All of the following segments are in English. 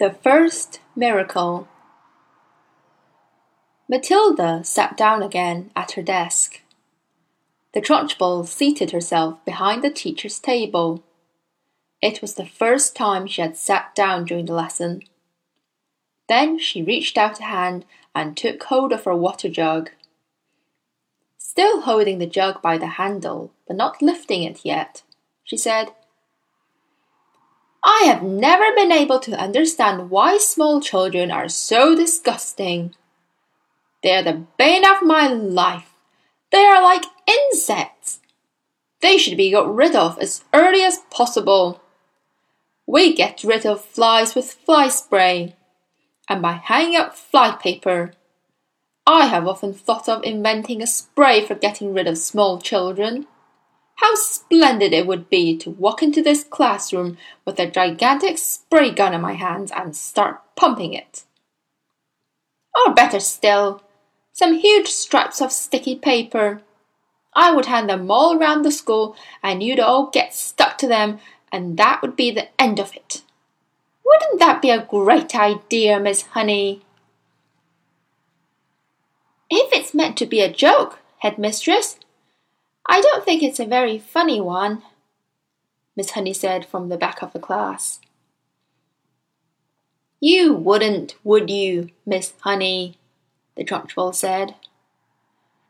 The First Miracle Matilda sat down again at her desk. The Trunchbull seated herself behind the teacher's table. It was the first time she had sat down during the lesson. Then she reached out a hand and took hold of her water jug. Still holding the jug by the handle, but not lifting it yet, she said, I have never been able to understand why small children are so disgusting. They are the bane of my life. They are like insects. They should be got rid of as early as possible. We get rid of flies with fly spray and by hanging up fly paper. I have often thought of inventing a spray for getting rid of small children. How splendid it would be to walk into this classroom with a gigantic spray gun in my hands and start pumping it. Or better still, some huge strips of sticky paper. I would hand them all round the school and you'd all get stuck to them and that would be the end of it. Wouldn't that be a great idea, Miss Honey? If it's meant to be a joke, headmistress, I don't think it's a very funny one, Miss Honey said from the back of the class. You wouldn't, would you, Miss Honey? the Trunchbull said.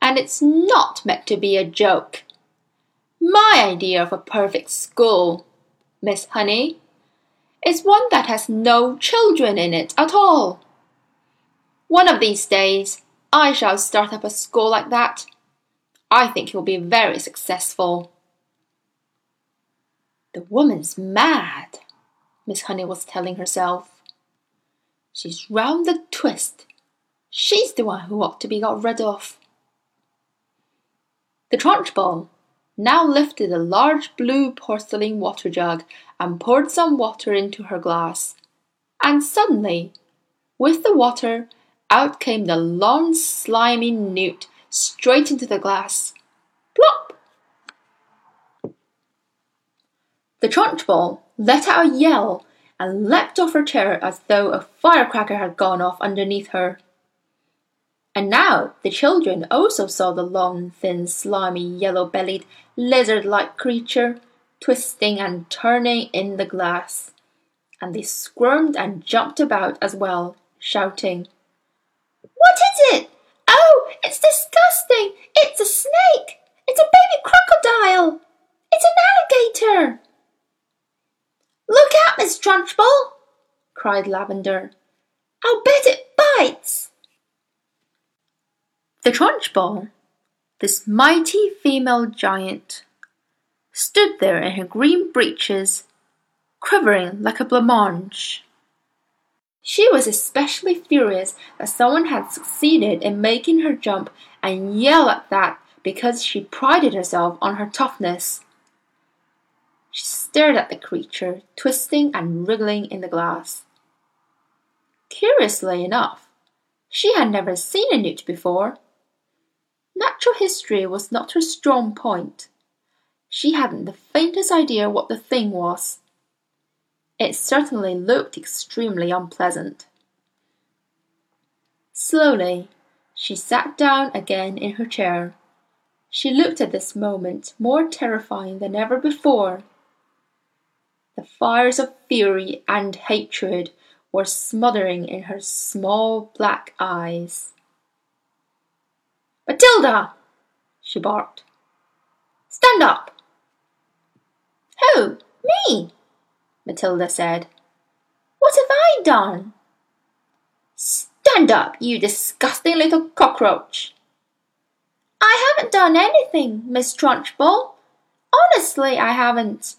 And it's not meant to be a joke. My idea of a perfect school, Miss Honey, is one that has no children in it at all. One of these days, I shall start up a school like that I think he'll be very successful. The woman's mad, Miss Honey was telling herself. She's round the twist. She's the one who ought to be got rid of. The Trunchbull now lifted a large blue porcelain water jug and poured some water into her glass. And suddenly, with the water, out came the long slimy newt straight into the glass. Plop! The Trunchbull let out a yell and leapt off her chair as though a firecracker had gone off underneath her. And now the children also saw the long, thin, slimy, yellow-bellied, lizard-like creature twisting and turning in the glass, and they squirmed and jumped about as well, shouting, What is it? It's disgusting! It's a snake! It's a baby crocodile! It's an alligator! Look out, Miss Trunchbull! cried Lavender. I'll bet it bites! The Trunchbull, this mighty female giant, stood there in her green breeches, quivering like a blancmange. She was especially furious that someone had succeeded in making her jump and yell at that because she prided herself on her toughness. She stared at the creature, twisting and wriggling in the glass. Curiously enough, she had never seen a newt before. Natural history was not her strong point. She hadn't the faintest idea what the thing was. It certainly looked extremely unpleasant. Slowly, she sat down again in her chair. She looked at this moment more terrifying than ever before. The fires of fury and hatred were smothering in her small black eyes. Matilda! she barked. Stand up! Who? Me? Matilda said. What have I done? Stand up, you disgusting little cockroach. I haven't done anything, Miss Trunchbull. Honestly, I haven't.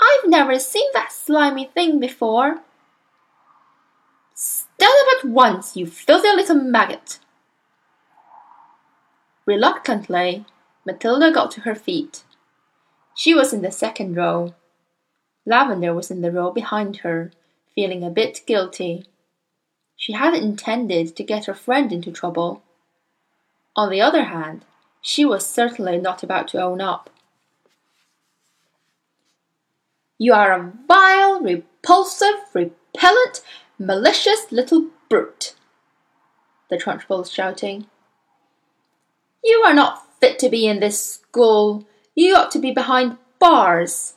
I've never seen that slimy thing before. Stand up at once, you filthy little maggot. Reluctantly, Matilda got to her feet. She was in the second row. Lavender was in the row behind her, feeling a bit guilty. She hadn't intended to get her friend into trouble. On the other hand, she was certainly not about to own up. You are a vile, repulsive, repellent, malicious little brute! The Trunchbull was shouting. You are not fit to be in this school. You ought to be behind bars.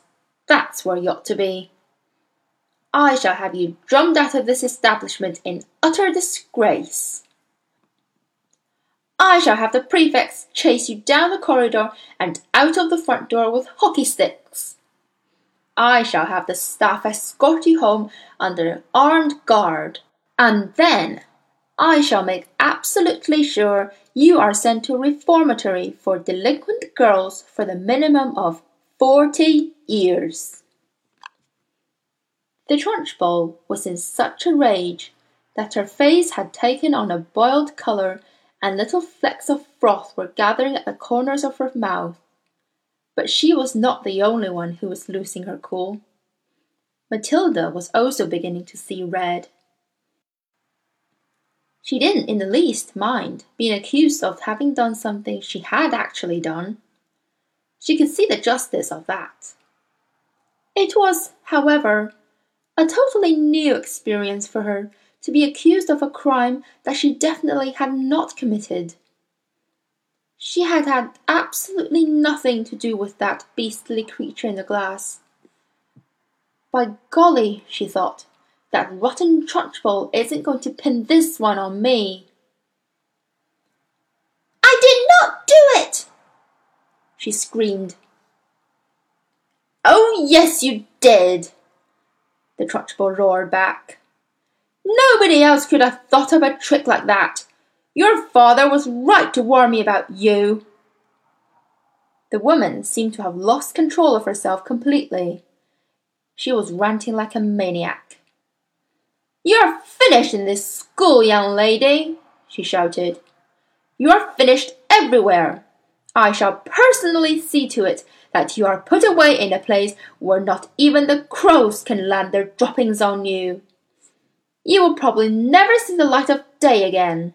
That's where you ought to be. I shall have you drummed out of this establishment in utter disgrace. I shall have the prefects chase you down the corridor and out of the front door with hockey sticks. I shall have the staff escort you home under armed guard. And then I shall make absolutely sure you are sent to a reformatory for delinquent girls for the minimum of 40 ears. The Trunchbull bull was in such a rage that her face had taken on a boiled colour and little flecks of froth were gathering at the corners of her mouth. But she was not the only one who was losing her cool. Matilda was also beginning to see red. She didn't in the least mind being accused of having done something she had actually done. She could see the justice of that. It was, however, a totally new experience for her to be accused of a crime that she definitely had not committed. She had had absolutely nothing to do with that beastly creature in the glass. By golly, she thought, that rotten Trunchbull isn't going to pin this one on me. I did not do it! she screamed. Oh, yes, you did, the Trunchbull roared back. Nobody else could have thought of a trick like that. Your father was right to warn me about you. The woman seemed to have lost control of herself completely. She was ranting like a maniac. You're finished in this school, young lady, she shouted. You're finished everywhere. I shall personally see to it that you are put away in a place where not even the crows can land their droppings on you. You will probably never see the light of day again.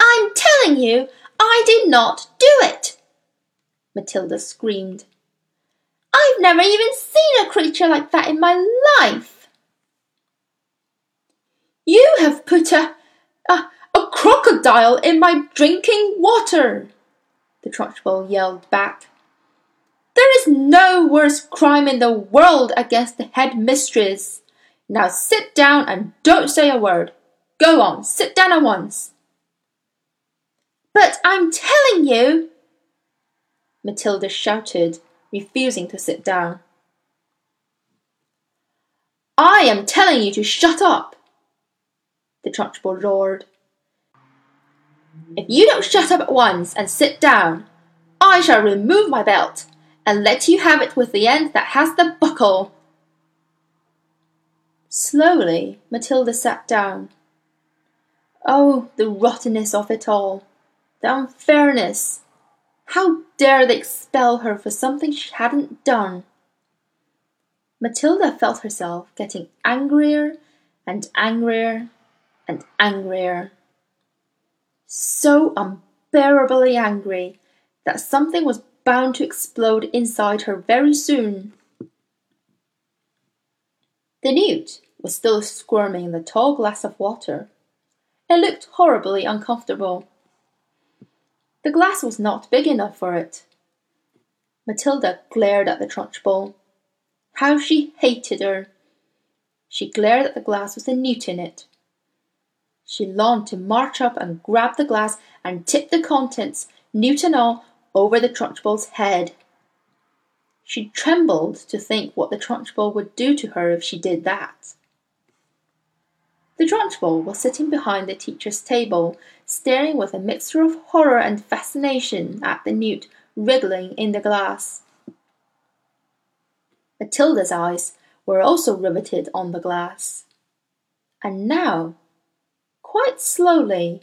I'm telling you, I did not do it, Matilda screamed. I've never even seen a creature like that in my life. You have put a, a, a crocodile in my drinking water, the Trunchbull yelled back. There is no worse crime in the world against the head mistress. Now sit down and don't say a word. Go on, sit down at once. But I'm telling you, Matilda shouted, refusing to sit down. I am telling you to shut up, the Trunchbull roared. If you don't shut up at once and sit down, I shall remove my belt and let you have it with the end that has the buckle. Slowly, Matilda sat down. Oh, the rottenness of it all! The unfairness! How dare they expel her for something she hadn't done? Matilda felt herself getting angrier and angrier and angrier. So unbearably angry that something was bound to explode inside her very soon. The newt was still squirming in the tall glass of water. It looked horribly uncomfortable. The glass was not big enough for it. Matilda glared at the Trunchbull. How she hated her! She glared at the glass with the newt in it. She longed to march up and grab the glass and tip the contents, newt and all, over the Trunchbull's head. She trembled to think what the Trunchbull would do to her if she did that. The Trunchbull was sitting behind the teacher's table, staring with a mixture of horror and fascination at the newt wriggling in the glass. Matilda's eyes were also riveted on the glass. And now, quite slowly,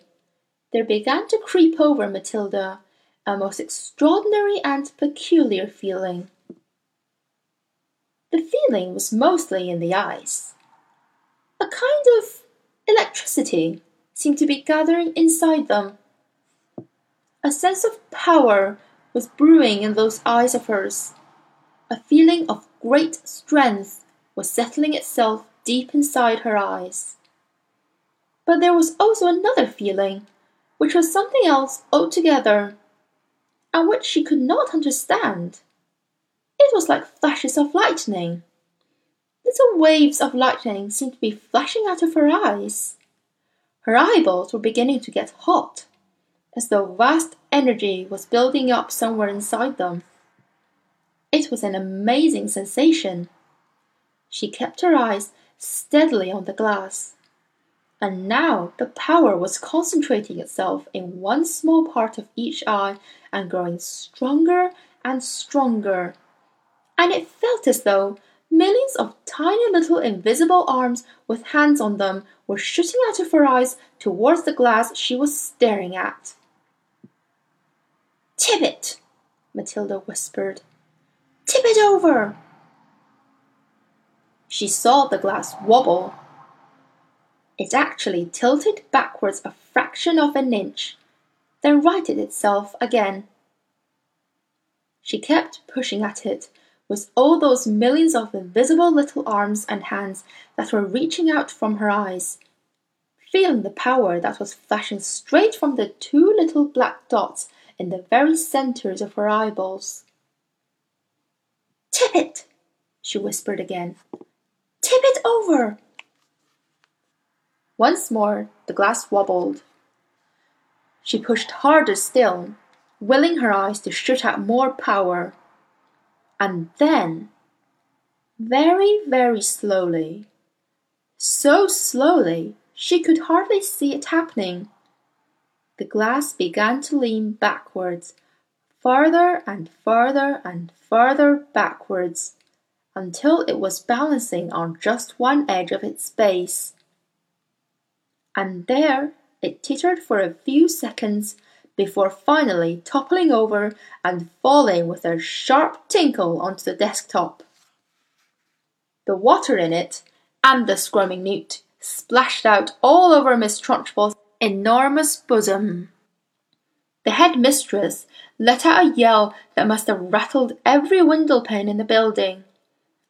there began to creep over Matilda a most extraordinary and peculiar feeling. The feeling was mostly in the eyes. A kind of electricity seemed to be gathering inside them. A sense of power was brewing in those eyes of hers. A feeling of great strength was settling itself deep inside her eyes. But there was also another feeling, which was something else altogether, and which she could not understand. It was like flashes of lightning. Little waves of lightning seemed to be flashing out of her eyes. Her eyeballs were beginning to get hot, as though vast energy was building up somewhere inside them. It was an amazing sensation. She kept her eyes steadily on the glass. And now the power was concentrating itself in one small part of each eye and growing stronger and stronger. And it felt as though millions of tiny little invisible arms with hands on them were shooting out of her eyes towards the glass she was staring at. Tip it, Matilda whispered. Tip it over. She saw the glass wobble. It actually tilted backwards a fraction of an inch, then righted itself again. She kept pushing at it with all those millions of invisible little arms and hands that were reaching out from her eyes, feeling the power that was flashing straight from the two little black dots in the very centers of her eyeballs. Tip it, she whispered again. Tip it over. Once more the glass wobbled. She pushed harder still, willing her eyes to shoot out more power. And then, very, very slowly, so slowly she could hardly see it happening, the glass began to lean backwards, farther and farther and farther backwards, until it was balancing on just one edge of its base. And there it tittered for a few seconds before finally toppling over and falling with a sharp tinkle onto the desktop. The water in it and the squirming newt splashed out all over Miss Trunchbull's enormous bosom. The head mistress let out a yell that must have rattled every window pane in the building,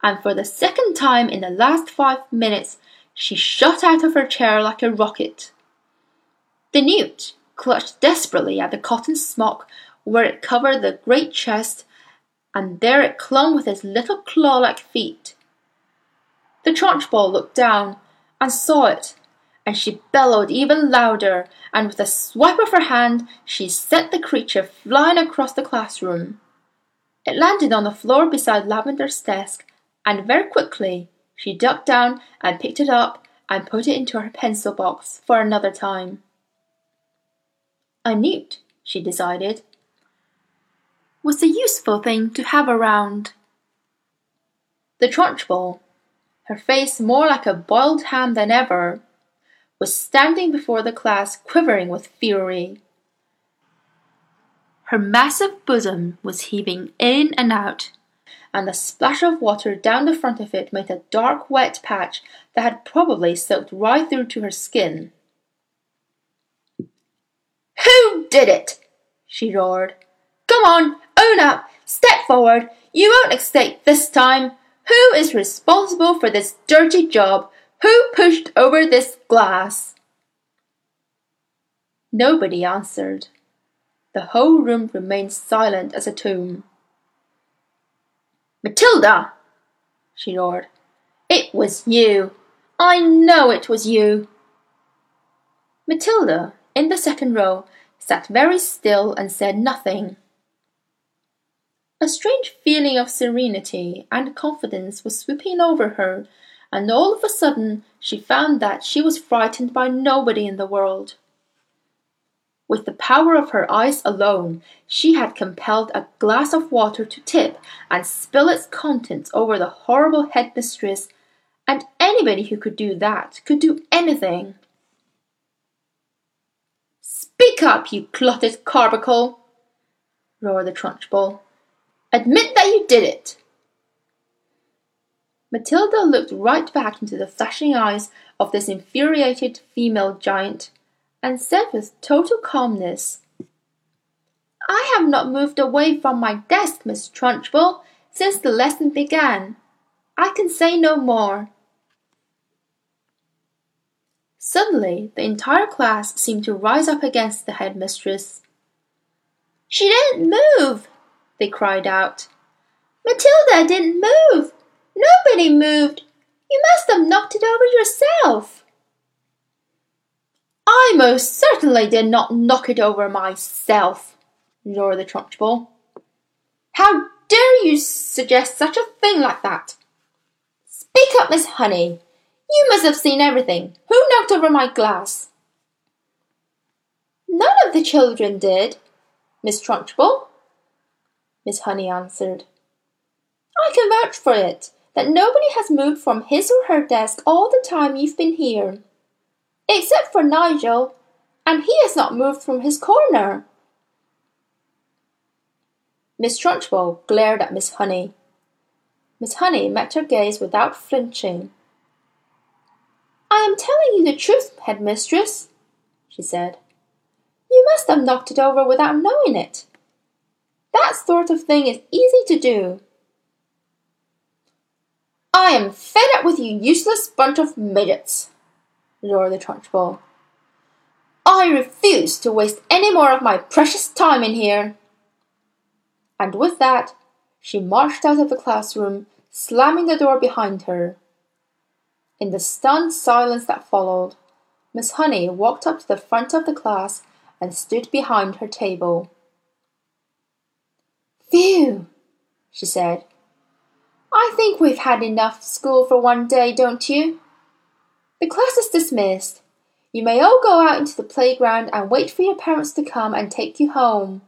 and for the second time in the last five minutes she shot out of her chair like a rocket. The newt, clutched desperately at the cotton smock where it covered the great chest, and there it clung with its little claw-like feet. The Trunchbull looked down and saw it, and she bellowed even louder, and with a swipe of her hand she sent the creature flying across the classroom. It landed on the floor beside Lavender's desk, and very quickly she ducked down and picked it up and put it into her pencil box for another time. A newt, she decided, was a useful thing to have around. The Trunchbull, her face more like a boiled ham than ever, was standing before the class quivering with fury. Her massive bosom was heaving in and out, and the splash of water down the front of it made a dark wet patch that had probably soaked right through to her skin. Who did it? she roared. Come on, own up, step forward. You won't escape this time. Who is responsible for this dirty job? Who pushed over this glass? Nobody answered. The whole room remained silent as a tomb. Matilda! she roared. It was you. I know it was you. Matilda in the second row, sat very still and said nothing. A strange feeling of serenity and confidence was sweeping over her, and all of a sudden she found that she was frightened by nobody in the world. With the power of her eyes alone, she had compelled a glass of water to tip and spill its contents over the horrible headmistress, and anybody who could do that could do anything. Speak up, you clotted carbuncle! roared the Trunchbull. Admit that you did it! Matilda looked right back into the flashing eyes of this infuriated female giant, and said with total calmness, I have not moved away from my desk, Miss Trunchbull, since the lesson began. I can say no more. Suddenly, the entire class seemed to rise up against the headmistress. She didn't move, they cried out. Matilda didn't move. Nobody moved. You must have knocked it over yourself. I most certainly did not knock it over myself, roared the Trunchbull. How dare you suggest such a thing like that? Speak up, Miss Honey. You must have seen everything. Who knocked over my glass? None of the children did, Miss Trunchbull, Miss Honey answered. I can vouch for it that nobody has moved from his or her desk all the time you've been here, except for Nigel, and he has not moved from his corner. Miss Trunchbull glared at Miss Honey. Miss Honey met her gaze without flinching. I am telling you the truth, headmistress, she said. You must have knocked it over without knowing it. That sort of thing is easy to do. I am fed up with you useless bunch of midgets, roared the Trunchbull. I refuse to waste any more of my precious time in here and with that she marched out of the classroom, slamming the door behind her. In the stunned silence that followed, Miss Honey walked up to the front of the class and stood behind her table. Phew, she said. I think we've had enough school for one day, don't you? The class is dismissed. You may all go out into the playground and wait for your parents to come and take you home.